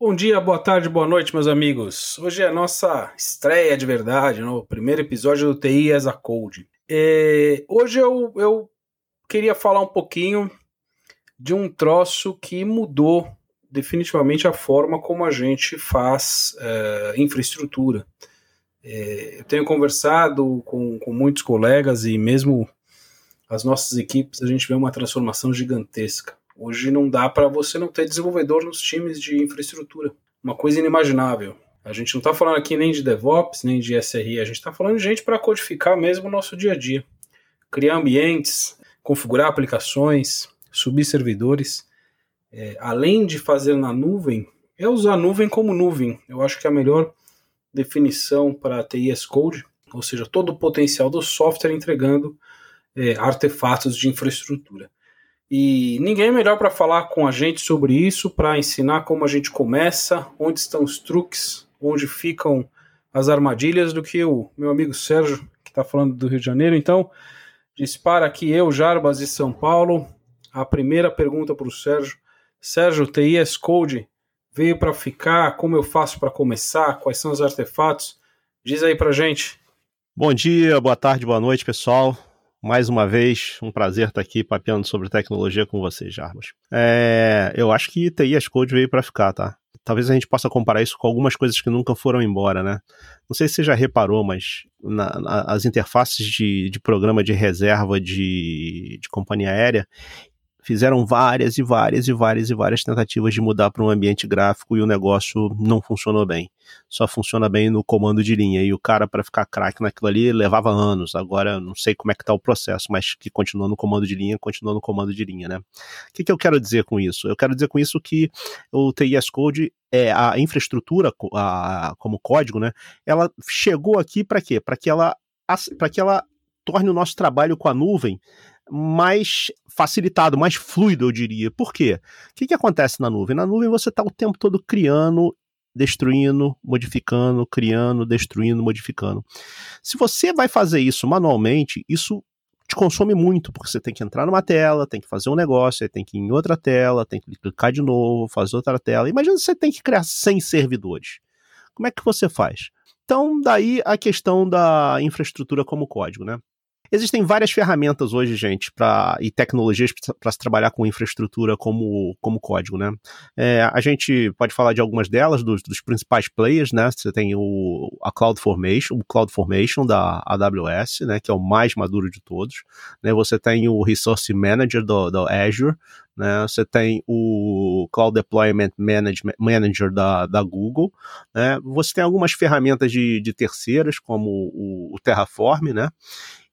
Bom dia, boa tarde, boa noite, meus amigos. Hoje é a nossa estreia de verdade, no primeiro episódio do TI as a Code. É, hoje eu, eu queria falar um pouquinho de um troço que mudou definitivamente a forma como a gente faz é, infraestrutura. É, eu tenho conversado com, com muitos colegas e mesmo as nossas equipes, a gente vê uma transformação gigantesca. Hoje não dá para você não ter desenvolvedor nos times de infraestrutura. Uma coisa inimaginável. A gente não está falando aqui nem de DevOps, nem de SRE, a gente está falando de gente para codificar mesmo o nosso dia a dia. Criar ambientes, configurar aplicações, subir servidores. É, além de fazer na nuvem, é usar a nuvem como nuvem. Eu acho que é a melhor definição para TI as Code, ou seja, todo o potencial do software entregando é, artefatos de infraestrutura. E ninguém é melhor para falar com a gente sobre isso, para ensinar como a gente começa, onde estão os truques, onde ficam as armadilhas, do que o meu amigo Sérgio, que está falando do Rio de Janeiro. Então, dispara aqui eu, Jarbas de São Paulo. A primeira pergunta para o Sérgio. Sérgio, TIS Code veio para ficar? Como eu faço para começar? Quais são os artefatos? Diz aí para gente. Bom dia, boa tarde, boa noite, pessoal mais uma vez, um prazer estar aqui papeando sobre tecnologia com vocês, Jarbas. É, eu acho que TI as Code veio para ficar, tá? Talvez a gente possa comparar isso com algumas coisas que nunca foram embora, né? Não sei se você já reparou, mas na, na, as interfaces de, de programa de reserva de, de companhia aérea, fizeram várias e várias e várias e várias tentativas de mudar para um ambiente gráfico e o negócio não funcionou bem. Só funciona bem no comando de linha. E o cara, para ficar craque naquilo ali, levava anos. Agora, não sei como é que está o processo, mas que continua no comando de linha, continua no comando de linha, né? O que, que eu quero dizer com isso? Eu quero dizer com isso que o TIS Code é a infraestrutura a, como código, né? Ela chegou aqui para quê? Para que ela para que ela torne o nosso trabalho com a nuvem mais facilitado, mais fluido, eu diria. Por quê? O que, que acontece na nuvem? Na nuvem você está o tempo todo criando, destruindo, modificando, criando, destruindo, modificando. Se você vai fazer isso manualmente, isso te consome muito, porque você tem que entrar numa tela, tem que fazer um negócio, tem que ir em outra tela, tem que clicar de novo, fazer outra tela. Imagina você tem que criar 100 servidores. Como é que você faz? Então, daí a questão da infraestrutura como código, né? Existem várias ferramentas hoje, gente, pra, e tecnologias para se trabalhar com infraestrutura como, como código, né? É, a gente pode falar de algumas delas, dos, dos, principais players, né? Você tem o, a CloudFormation, o CloudFormation da AWS, né? Que é o mais maduro de todos. Né? Você tem o Resource Manager do, do Azure, né? Você tem o Cloud Deployment Management, Manager da, da Google, né? Você tem algumas ferramentas de, de terceiras, como o, o Terraform, né?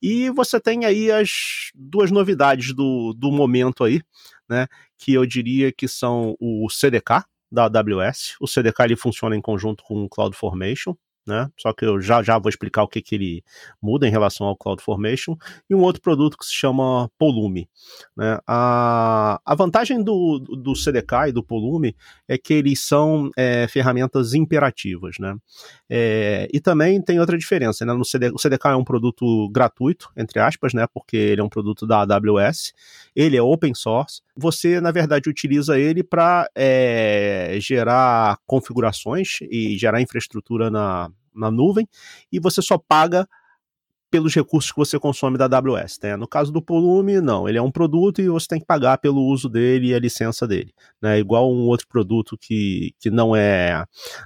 E você tem aí as duas novidades do, do momento aí, né? Que eu diria que são o CDK da AWS. O CDK ele funciona em conjunto com o CloudFormation, né? Só que eu já, já vou explicar o que, que ele muda em relação ao CloudFormation, e um outro produto que se chama Polume. Né? A, a vantagem do, do CDK e do Polume é que eles são é, ferramentas imperativas. Né? É, e também tem outra diferença, né? No CD, o CDK é um produto gratuito, entre aspas, né? porque ele é um produto da AWS, ele é open source, você, na verdade, utiliza ele para é, gerar configurações e gerar infraestrutura na, na nuvem, e você só paga pelos recursos que você consome da AWS. Né? No caso do Polume, não, ele é um produto e você tem que pagar pelo uso dele e a licença dele. Né? Igual um outro produto que, que não é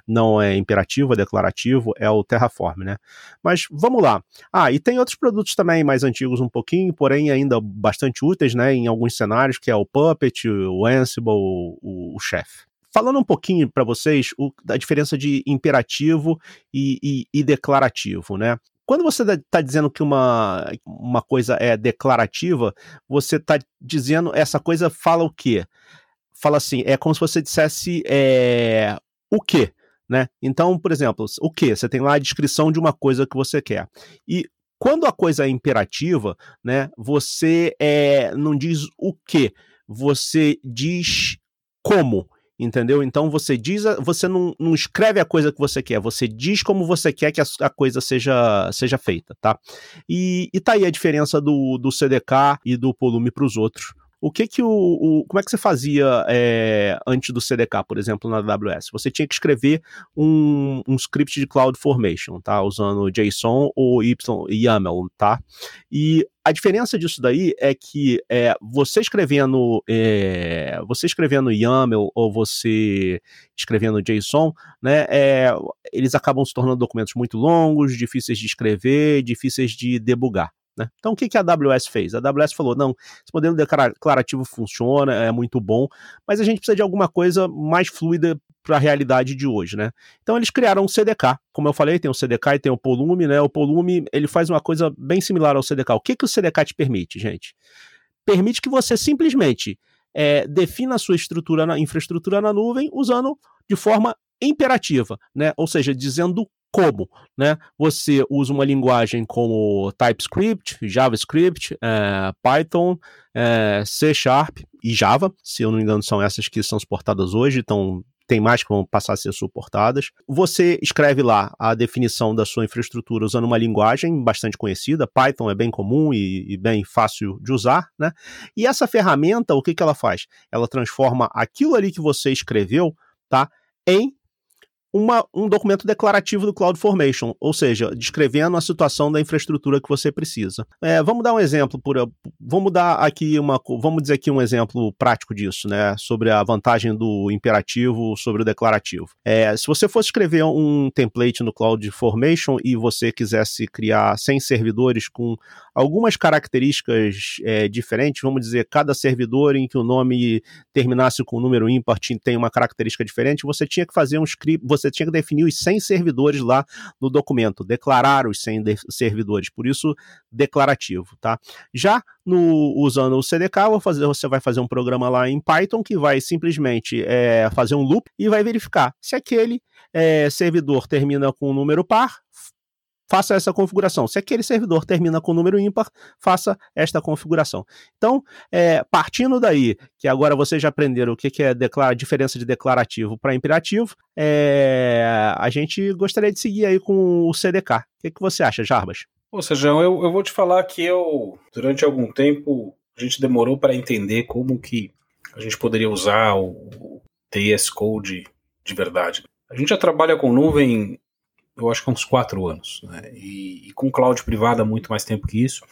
não é imperativo, é declarativo, é o Terraform. Né? Mas vamos lá. Ah, e tem outros produtos também mais antigos um pouquinho, porém ainda bastante úteis né, em alguns cenários, que é o Puppet, o Ansible, o, o Chef falando um pouquinho para vocês o, da diferença de imperativo e, e, e, declarativo, né? Quando você está dizendo que uma, uma coisa é declarativa, você está dizendo essa coisa fala o quê? Fala assim, é como se você dissesse é, o quê, né? Então, por exemplo, o que? Você tem lá a descrição de uma coisa que você quer. E quando a coisa é imperativa, né? Você é, não diz o que, você diz como entendeu? Então você diz, você não, não, escreve a coisa que você quer, você diz como você quer que a, a coisa seja, seja feita, tá? E, e tá aí a diferença do, do CDK e do Polume para os outros. O que que o, o como é que você fazia é, antes do CDK, por exemplo, na AWS? Você tinha que escrever um, um script de CloudFormation, tá? Usando JSON ou YAML, tá? E a diferença disso daí é que é, você escrevendo é, você escrevendo YAML ou você escrevendo JSON, né, é, eles acabam se tornando documentos muito longos, difíceis de escrever, difíceis de debugar. Né? Então, o que, que a AWS fez? A AWS falou: não, esse modelo declarativo funciona, é muito bom, mas a gente precisa de alguma coisa mais fluida para a realidade de hoje, né? Então eles criaram um CDK. Como eu falei, tem o CDK e tem o Polume, né? O Polume ele faz uma coisa bem similar ao CDK. O que, que o CDK te permite, gente? Permite que você simplesmente é, defina a sua estrutura na infraestrutura na nuvem usando de forma imperativa, né? Ou seja, dizendo como, né? Você usa uma linguagem como TypeScript, JavaScript, é, Python, é, C Sharp e Java, se eu não me engano são essas que são suportadas hoje, então tem mais que vão passar a ser suportadas. Você escreve lá a definição da sua infraestrutura usando uma linguagem bastante conhecida, Python é bem comum e, e bem fácil de usar, né? E essa ferramenta, o que, que ela faz? Ela transforma aquilo ali que você escreveu, tá? Em uma, um documento declarativo do CloudFormation, ou seja, descrevendo a situação da infraestrutura que você precisa. É, vamos dar um exemplo, por, vamos dar aqui uma, vamos dizer aqui um exemplo prático disso, né, sobre a vantagem do imperativo sobre o declarativo. É, se você fosse escrever um template no CloudFormation e você quisesse criar 100 servidores com algumas características é, diferentes, vamos dizer, cada servidor em que o nome terminasse com um número ímpar tem uma característica diferente, você tinha que fazer um script, você tinha que definir os 100 servidores lá no documento, declarar os 100 servidores, por isso declarativo, tá? Já no, usando o CDK, fazer, você vai fazer um programa lá em Python que vai simplesmente é, fazer um loop e vai verificar se aquele é, servidor termina com um número par, faça essa configuração. Se aquele servidor termina com número ímpar, faça esta configuração. Então, é, partindo daí, que agora vocês já aprenderam o que, é diferença de declarativo para imperativo, é, a gente gostaria de seguir aí com o CDK. O que, que você acha, Jarbas? Ou seja, eu, eu vou te falar que eu, durante algum tempo, a gente demorou para entender como que a gente poderia usar o, o TS Code de verdade. A gente já trabalha com nuvem eu acho que há uns quatro anos, né? e, e, com cloud privada há muito mais tempo que isso.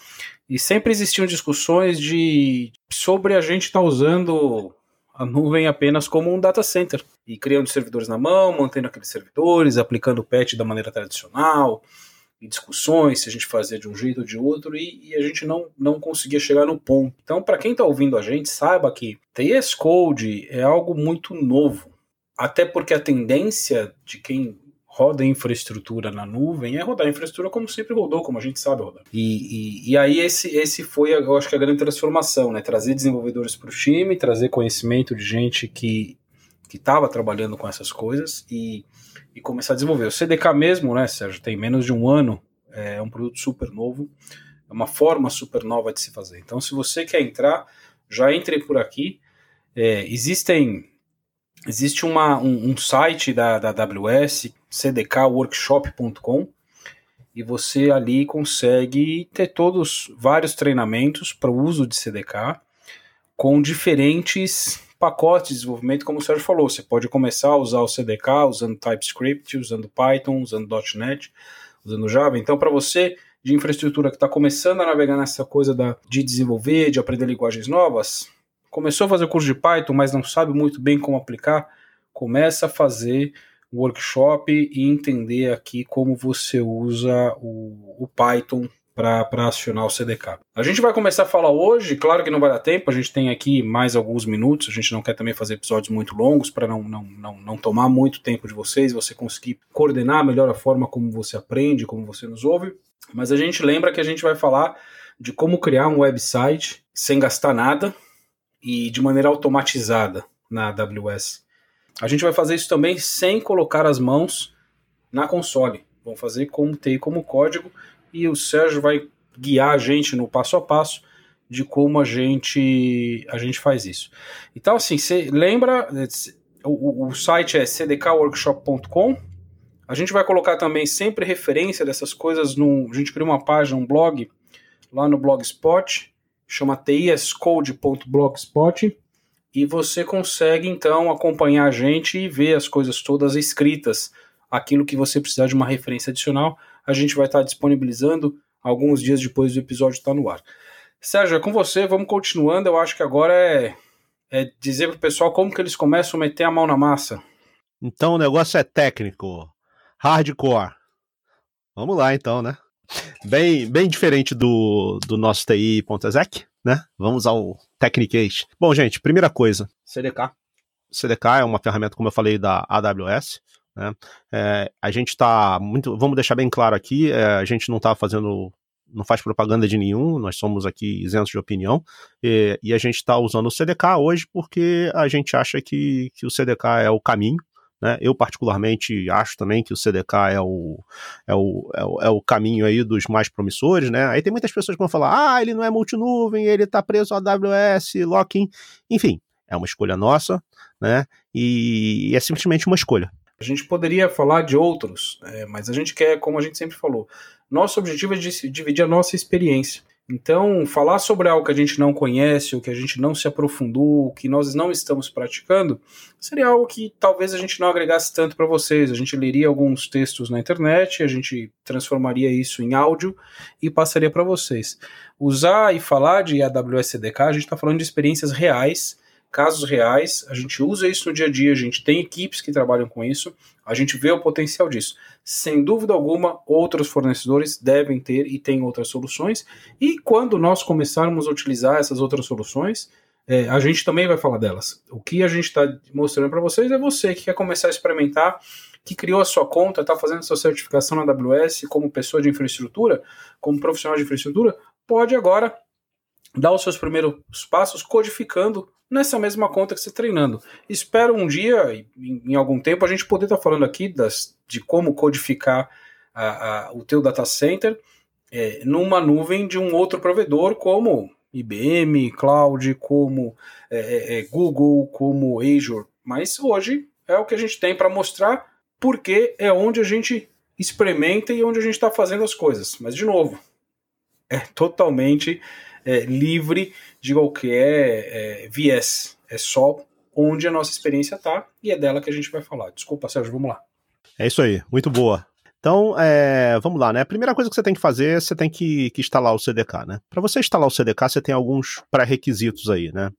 E sempre existiam discussões de sobre a gente estar tá usando a nuvem apenas como um data center e criando servidores na mão, mantendo aqueles servidores, aplicando o patch da maneira tradicional, e discussões se a gente fazia de um jeito ou de outro, e, e a gente não, não conseguia chegar no ponto. Então, para quem está ouvindo a gente, saiba que TS Code é algo muito novo. Até porque a tendência de quem roda infraestrutura na nuvem é rodar infraestrutura como sempre rodou, como a gente sabe rodar. E, e, e aí esse, esse foi, eu acho que a grande transformação, né? Trazer desenvolvedores para o time, trazer conhecimento de gente que que estava trabalhando com essas coisas e, e começar a desenvolver. O CDK mesmo, né, Sérgio, tem menos de um ano, é um produto super novo, é uma forma super nova de se fazer. Então, se você quer entrar, já entre por aqui. É, existem existe uma, um, um, site da, da AWS, cdkworkshop.com, e você ali consegue ter todos vários treinamentos para o uso de CDK com diferentes pacotes de desenvolvimento, como o Sérgio falou. Você pode começar a usar o CDK usando TypeScript, usando Python, usando .NET, usando Java. Então, para você de infraestrutura que está começando a navegar nessa coisa da, de desenvolver, de aprender linguagens novas, começou a fazer o curso de Python, mas não sabe muito bem como aplicar, começa a fazer workshop e entender aqui como você usa o, o Python para acionar o CDK. A gente vai começar a falar hoje, claro que não vai dar tempo, a gente tem aqui mais alguns minutos, a gente não quer também fazer episódios muito longos para não, não, não, não tomar muito tempo de vocês, você conseguir coordenar melhor a forma como você aprende, como você nos ouve, mas a gente lembra que a gente vai falar de como criar um website sem gastar nada, e de maneira automatizada na AWS. A gente vai fazer isso também sem colocar as mãos na console. Vamos fazer como TI como código e o Sérgio vai guiar a gente no passo a passo de como a gente a gente faz isso. Então assim, você lembra o, o site é cdkworkshop.com. A gente vai colocar também sempre referência dessas coisas no a gente criou uma página, um blog lá no Blogspot chama tiascode.blogspot e você consegue então acompanhar a gente e ver as coisas todas escritas. Aquilo que você precisar de uma referência adicional, a gente vai estar disponibilizando alguns dias depois do episódio estar no ar. Sérgio, é com você, vamos continuando. Eu acho que agora é, é dizer pro pessoal como que eles começam a meter a mão na massa. Então o negócio é técnico, hardcore. Vamos lá então, né? Bem, bem diferente do, do nosso TI.exec, né? Vamos ao Technicase. Bom, gente, primeira coisa, CDK. CDK é uma ferramenta, como eu falei, da AWS. Né? É, a gente está muito. Vamos deixar bem claro aqui: é, a gente não está fazendo não faz propaganda de nenhum, nós somos aqui isentos de opinião, e, e a gente está usando o CDK hoje porque a gente acha que, que o CDK é o caminho, né? Eu, particularmente, acho também que o CDK é o, é, o, é, o, é o caminho aí dos mais promissores. Né? Aí tem muitas pessoas que vão falar: ah, ele não é multinuvem, ele está preso a AWS, locking. Enfim, é uma escolha nossa, né? E, e é simplesmente uma escolha. A gente poderia falar de outros, é, mas a gente quer, como a gente sempre falou, nosso objetivo é dividir a nossa experiência. Então, falar sobre algo que a gente não conhece, ou que a gente não se aprofundou, que nós não estamos praticando, seria algo que talvez a gente não agregasse tanto para vocês. A gente leria alguns textos na internet, a gente transformaria isso em áudio e passaria para vocês. Usar e falar de AWS CDK, a gente está falando de experiências reais casos reais, a gente usa isso no dia a dia, a gente tem equipes que trabalham com isso, a gente vê o potencial disso. Sem dúvida alguma, outros fornecedores devem ter e têm outras soluções, e quando nós começarmos a utilizar essas outras soluções, é, a gente também vai falar delas. O que a gente está mostrando para vocês é você que quer começar a experimentar, que criou a sua conta, está fazendo sua certificação na AWS como pessoa de infraestrutura, como profissional de infraestrutura, pode agora dar os seus primeiros passos codificando nessa mesma conta que você está treinando. Espero um dia, em, algum tempo, a gente poder estar tá falando aqui das, de como codificar a, a, o teu data center é, numa nuvem de um outro provedor, como IBM, Cloud, como é, é, é, Google, como Azure. Mas hoje é o que a gente tem para mostrar, porque é onde a gente experimenta e onde a gente está fazendo as coisas. Mas, de novo, é totalmente é, livre de qualquer é, viés. É só onde a nossa experiência está e é dela que a gente vai falar. Desculpa, Sérgio, vamos lá. É isso aí, muito boa. Então, é, vamos lá, né? A primeira coisa que você tem que fazer, você tem que, que instalar o CDK, né? Para você instalar o CDK, você tem alguns pré-requisitos aí, né?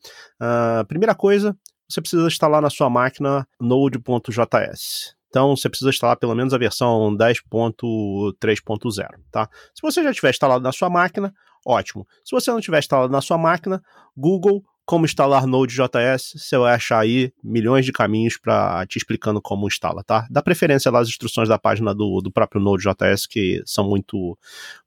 Uh, primeira coisa, você precisa instalar na sua máquina Node.js. Então, você precisa instalar pelo menos a versão 10.3.0, tá? Se você já tiver instalado na sua máquina, ótimo. Se você não tiver instalado na sua máquina, Google como instalar Node.js, você vai achar aí milhões de caminhos para te explicando como instala, tá? Dá preferência lá as instruções da página do, do próprio Node.js que são muito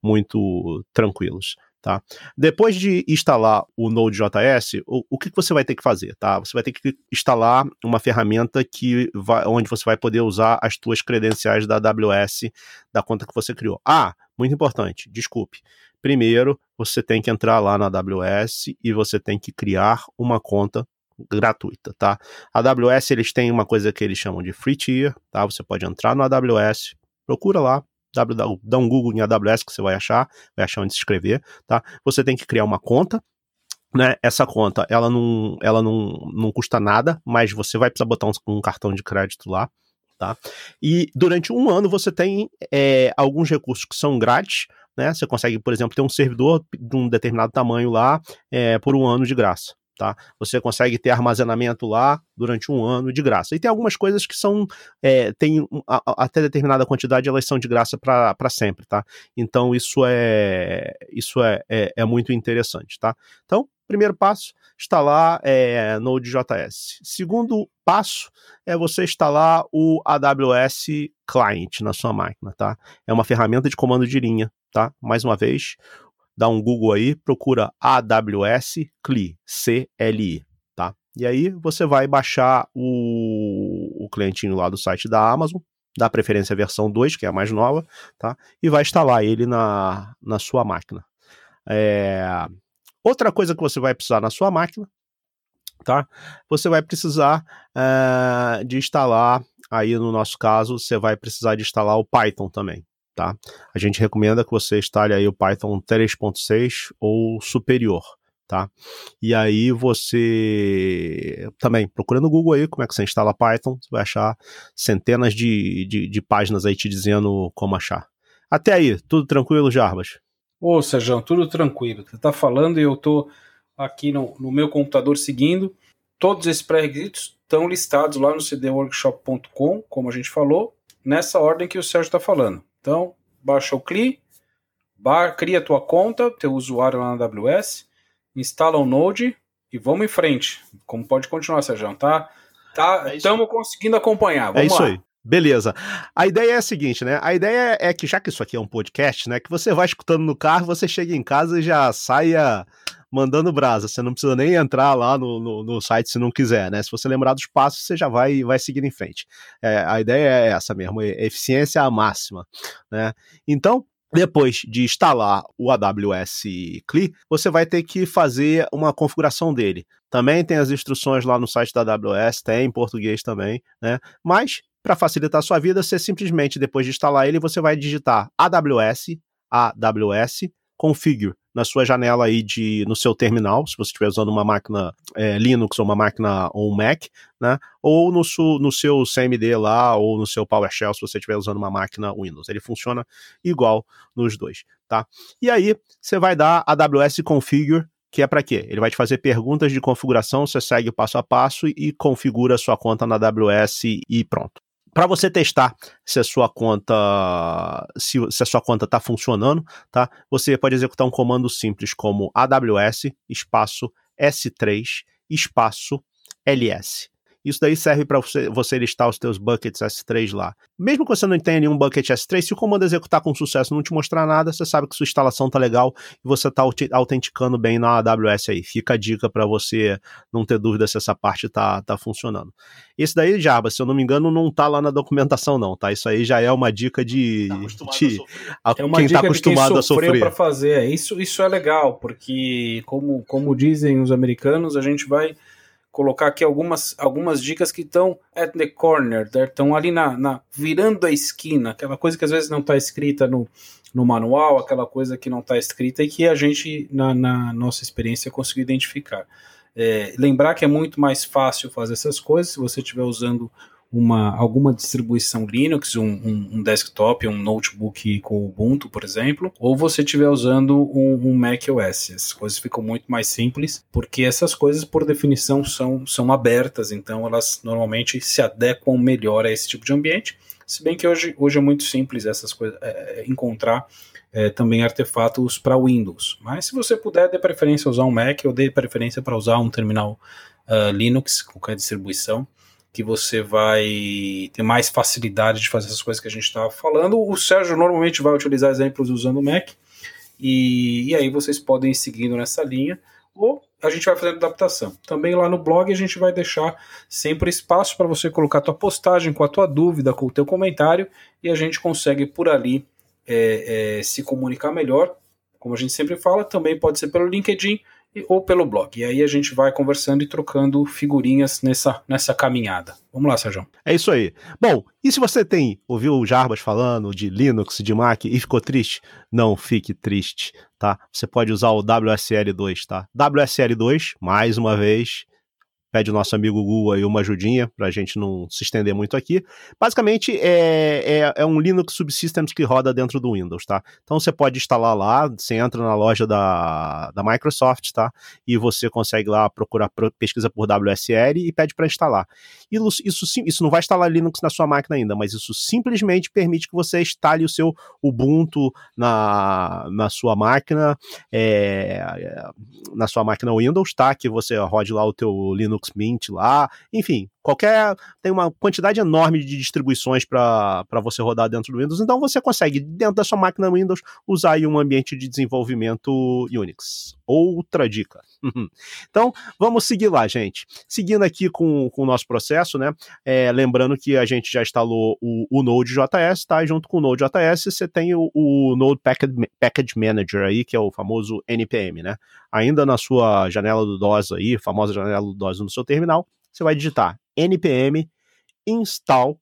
muito tranquilos. Tá? Depois de instalar o Node.js, o, o que, você vai ter que fazer? Tá? Você vai ter que instalar uma ferramenta que vai, onde você vai poder usar as suas credenciais da AWS da conta que você criou. Ah, muito importante, desculpe. Primeiro, você tem que entrar lá na AWS e você tem que criar uma conta gratuita, tá? A AWS eles têm uma coisa que eles chamam de free tier, tá? Você pode entrar no AWS, procura lá, dá um Google em AWS que você vai achar, vai achar onde se inscrever, tá? Você tem que criar uma conta, né? Essa conta, ela não, ela não, não custa nada, mas você vai precisar botar um, um cartão de crédito lá, tá? E durante um ano você tem é, alguns recursos que são grátis, né? Você consegue, por exemplo, ter um servidor de um determinado tamanho lá é, por um ano de graça. Tá? Você consegue ter armazenamento lá durante um ano de graça. E tem algumas coisas que são, é, tem até determinada quantidade, elas são de graça para sempre, tá? Então isso é isso é, é, é, muito interessante, tá? Então, primeiro passo, instalar é, Node.js. Segundo passo é você instalar o AWS Client na sua máquina, tá? É uma ferramenta de comando de linha, tá? Mais uma vez, dá um Google aí, procura AWS CLI, C-L-I, tá? E aí você vai baixar o, o clientinho lá do site da Amazon, dá preferência versão 2, que é a mais nova, tá? E vai instalar ele na, na sua máquina. É... Outra coisa que você vai precisar na sua máquina, tá? Você vai precisar é, de instalar, aí no nosso caso, você vai precisar de instalar o Python também, tá? A gente recomenda que você instale aí o Python 3.6 ou superior, tá? E aí você também procura no Google aí como é que você instala Python, você vai achar centenas de, de, de páginas aí te dizendo como achar. Até aí, tudo tranquilo, Jarbas? Ô, Sérgio, tudo tranquilo. Você tá falando e eu tô aqui no, no meu computador seguindo. Todos esses pré-requisitos estão listados lá no cdworkshop.com, como a gente falou, nessa ordem que o Sérgio está falando. Então, baixa o CLI, bar, cria a tua conta, teu usuário lá na AWS, instala o Node e vamos em frente. Como pode continuar, Sérgio? Tá? Tá, estamos é conseguindo acompanhar. Vamos é isso lá. aí. Beleza. A ideia é a seguinte, né? A ideia é que, já que isso aqui é um podcast, né? Que você vai escutando no carro, você chega em casa e já saia mandando brasa. Você não precisa nem entrar lá no, no, no, site se não quiser, né? Se você lembrar dos passos, você já vai, vai seguir em frente. É, a ideia é essa mesmo, eficiência máxima, né? Então, depois de instalar o AWS CLI, você vai ter que fazer uma configuração dele. Também tem as instruções lá no site da AWS, tem em português também, né? Mas para facilitar a sua vida, você simplesmente depois de instalar ele, você vai digitar AWS, AWS configure na sua janela aí de no seu terminal, se você estiver usando uma máquina é, Linux ou uma máquina ou um Mac, né? Ou no, su, no seu CMD lá ou no seu PowerShell se você estiver usando uma máquina Windows. Ele funciona igual nos dois, tá? E aí você vai dar AWS configure que é para quê? Ele vai te fazer perguntas de configuração, você segue o passo a passo e configura a sua conta na AWS e pronto para você testar se a sua conta se, se a sua conta está funcionando, tá? Você pode executar um comando simples como AWS espaço S3 espaço LS. Isso daí serve para você, você listar os teus buckets S3 lá. Mesmo que você não tenha nenhum bucket S3, se o comando executar com sucesso não te mostrar nada, você sabe que sua instalação tá legal e você tá autenticando bem na AWS aí. Fica a dica para você não ter dúvida se essa parte tá, tá funcionando. Esse daí, Java, se eu não me engano, não tá lá na documentação não, tá? Isso aí já é uma dica de, tá de a, é uma quem tá dica tá acostumado quem a sofrer para fazer. É, isso, isso é legal, porque como, como dizem os americanos, a gente vai colocar aqui algumas, algumas dicas que estão at the corner, estão ali na, na, virando a esquina, aquela coisa que às vezes não está escrita no, no manual, aquela coisa que não está escrita e que a gente, na, na nossa experiência, conseguiu identificar. É, lembrar que é muito mais fácil fazer essas coisas se você estiver usando uma, alguma distribuição Linux, um, um, um, desktop, um notebook com Ubuntu, por exemplo, ou você estiver usando um, um Mac OS. As coisas ficam muito mais simples, porque essas coisas, por definição, são, são abertas, então elas normalmente se adequam melhor a esse tipo de ambiente. Se bem que hoje, hoje é muito simples essas coisas, é, é encontrar é, também artefatos para Windows. Mas se você puder, dê preferência usar um Mac ou dê preferência para usar um terminal uh, Linux, qualquer distribuição que você vai ter mais facilidade de fazer essas coisas que a gente estava falando. O Sérgio normalmente vai utilizar exemplos usando o Mac, e, e aí vocês podem ir seguindo nessa linha, ou a gente vai fazendo adaptação. Também lá no blog a gente vai deixar sempre espaço para você colocar a tua postagem com a tua dúvida, com o teu comentário, e a gente consegue por ali é, é, se comunicar melhor. Como a gente sempre fala, também pode ser pelo LinkedIn ou pelo blog. E aí a gente vai conversando e trocando figurinhas nessa, nessa caminhada. Vamos lá, Sérgio. É isso aí. Bom, e se você tem, ouviu o Jarbas falando de Linux, de Mac e ficou triste? Não fique triste, tá? Você pode usar o WSL2, tá? WSL2, mais uma vez, pede o nosso amigo Google aí uma ajudinha para a gente não se estender muito aqui. Basicamente é, é, é, um Linux Subsystems que roda dentro do Windows, tá? Então você pode instalar lá, você entra na loja da, da Microsoft, tá? E você consegue lá procurar, pesquisa por WSL e pede para instalar. Isso, isso, isso não vai instalar Linux na sua máquina ainda, mas isso simplesmente permite que você instale o seu Ubuntu na, na sua máquina, é, na sua máquina Windows, tá? Que você rode lá o teu Linux Linux Mint lá, enfim, qualquer. Tem uma quantidade enorme de distribuições para você rodar dentro do Windows, então você consegue, dentro da sua máquina Windows, usar aí um ambiente de desenvolvimento Unix. Outra dica. então, vamos seguir lá, gente. Seguindo aqui com, com o nosso processo, né? É, lembrando que a gente já instalou o, o Node.js, tá? Junto com o Node.js, você tem o, o Node Package, Package Manager aí, que é o famoso NPM, né? Ainda na sua janela do DOS aí, famosa janela do DOS no seu terminal, você vai digitar npm install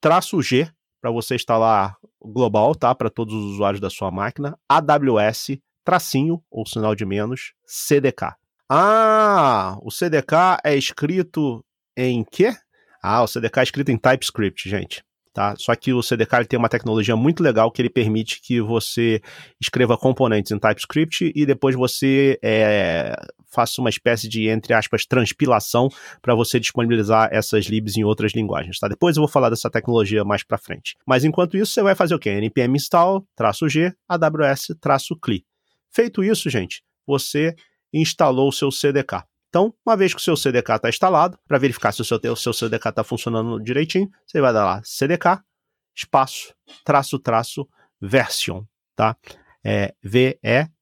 traço G para você instalar global, tá? Para todos os usuários da sua máquina, AWS tracinho, ou sinal de menos, CDK. Ah, o CDK é escrito em quê? Ah, o CDK é escrito em TypeScript, gente. Tá? Só que o CDK tem uma tecnologia muito legal que ele permite que você escreva componentes em TypeScript e depois você é, faça uma espécie de, entre aspas, transpilação para você disponibilizar essas libs em outras linguagens. Tá? Depois eu vou falar dessa tecnologia mais para frente. Mas enquanto isso, você vai fazer o quê? npm install, G, AWS, traço CLI. Feito isso, gente, você instalou o seu CDK. Então, uma vez que o seu CDK está instalado, para verificar se o seu, seu CDK está funcionando direitinho, você vai dar lá CDK, espaço, traço, traço, version, tá? É V-E-R-S-I-O-N,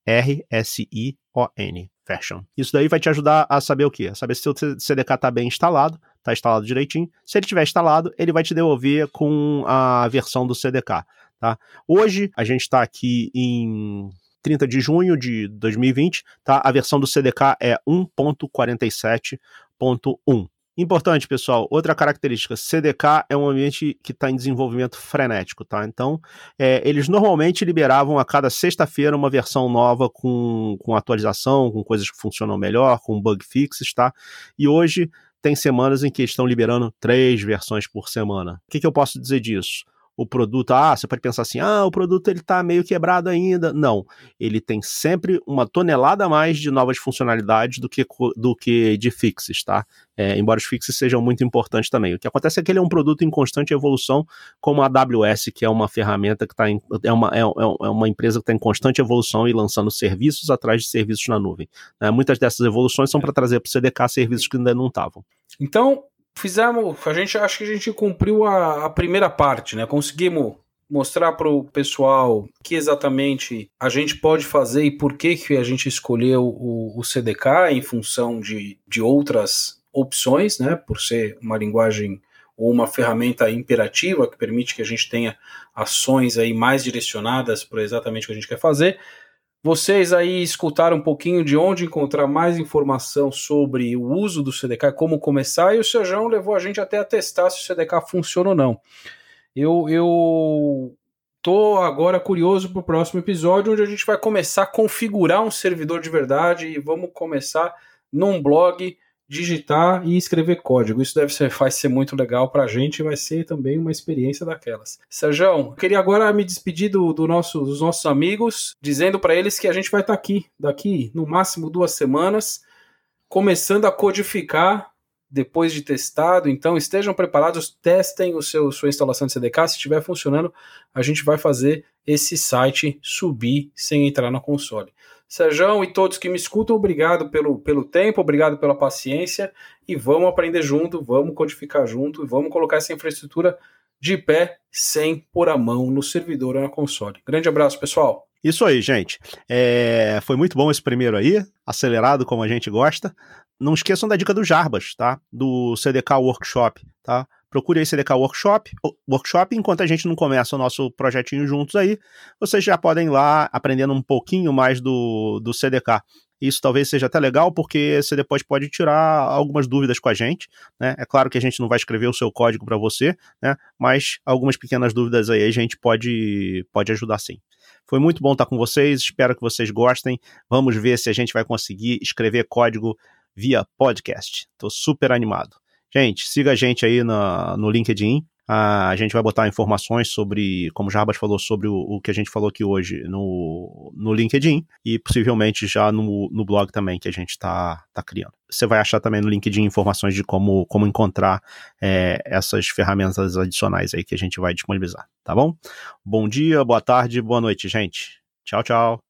version. Isso daí vai te ajudar a saber o quê? A saber se o seu CDK está bem instalado, está instalado direitinho. Se ele estiver instalado, ele vai te devolver com a versão do CDK, tá? Hoje, a gente está aqui em 30 de junho de 2020, tá? A versão do CDK é 1.47.1. Importante, pessoal, outra característica, CDK é um ambiente que está em desenvolvimento frenético, tá? Então, é, eles normalmente liberavam a cada sexta-feira uma versão nova com, com atualização, com coisas que funcionam melhor, com bug fixes, tá? E hoje tem semanas em que estão liberando três versões por semana. O que, que eu posso dizer disso? O produto, ah, você pode pensar assim, ah, o produto ele está meio quebrado ainda. Não, ele tem sempre uma tonelada a mais de novas funcionalidades do que, do que de fixes, tá? É, embora os fixes sejam muito importantes também. O que acontece é que ele é um produto em constante evolução, como a AWS, que é uma ferramenta que está é uma, é, é uma empresa que está em constante evolução e lançando serviços atrás de serviços na nuvem. Né? Muitas dessas evoluções são para trazer para o CDK serviços que ainda não estavam. Então, fizemos, a gente acho que a gente cumpriu a, a primeira parte, né? Conseguimos mostrar para o pessoal que exatamente a gente pode fazer e por que, que a gente escolheu o, o CDK em função de, de outras opções, né? Por ser uma linguagem ou uma ferramenta imperativa que permite que a gente tenha ações aí mais direcionadas para exatamente o que a gente quer fazer. Vocês aí escutaram um pouquinho de onde encontrar mais informação sobre o uso do CDK, como começar, e o Sejão levou a gente até a testar se o CDK funciona ou não. Eu, eu tô agora curioso para o próximo episódio, onde a gente vai começar a configurar um servidor de verdade e vamos começar num blog digitar e escrever código. Isso deve ser, vai ser muito legal para a gente e vai ser também uma experiência daquelas. Sérgio, queria agora me despedir do, do nosso, dos nossos amigos, dizendo para eles que a gente vai estar tá aqui, daqui no máximo duas semanas, começando a codificar depois de testado. Então estejam preparados, testem o seu sua instalação de CDK. Se estiver funcionando, a gente vai fazer esse site subir sem entrar no console. Sejão e todos que me escutam, obrigado pelo, pelo tempo, obrigado pela paciência e vamos aprender junto, vamos codificar junto e vamos colocar essa infraestrutura de pé sem pôr a mão no servidor ou na console. Grande abraço, pessoal. Isso aí, gente. É, foi muito bom esse primeiro aí, acelerado como a gente gosta. Não esqueçam da dica do Jarbas, tá? Do CDK Workshop, tá? Procure aí CDK Workshop, Workshop, enquanto a gente não começa o nosso projetinho juntos aí, vocês já podem ir lá aprendendo um pouquinho mais do, do CDK. Isso talvez seja até legal, porque você depois pode tirar algumas dúvidas com a gente. Né? É claro que a gente não vai escrever o seu código para você, né? mas algumas pequenas dúvidas aí a gente pode, pode ajudar sim. Foi muito bom estar com vocês, espero que vocês gostem. Vamos ver se a gente vai conseguir escrever código via podcast. Estou super animado. Gente, siga a gente aí na, no LinkedIn. a gente vai botar informações sobre, como o Jarbas falou, sobre o, o, que a gente falou aqui hoje no, no LinkedIn e possivelmente já no, no blog também que a gente está tá criando. Você vai achar também no LinkedIn informações de como, como encontrar é, essas ferramentas adicionais aí que a gente vai disponibilizar, tá bom? Bom dia, boa tarde, boa noite, gente. Tchau, tchau.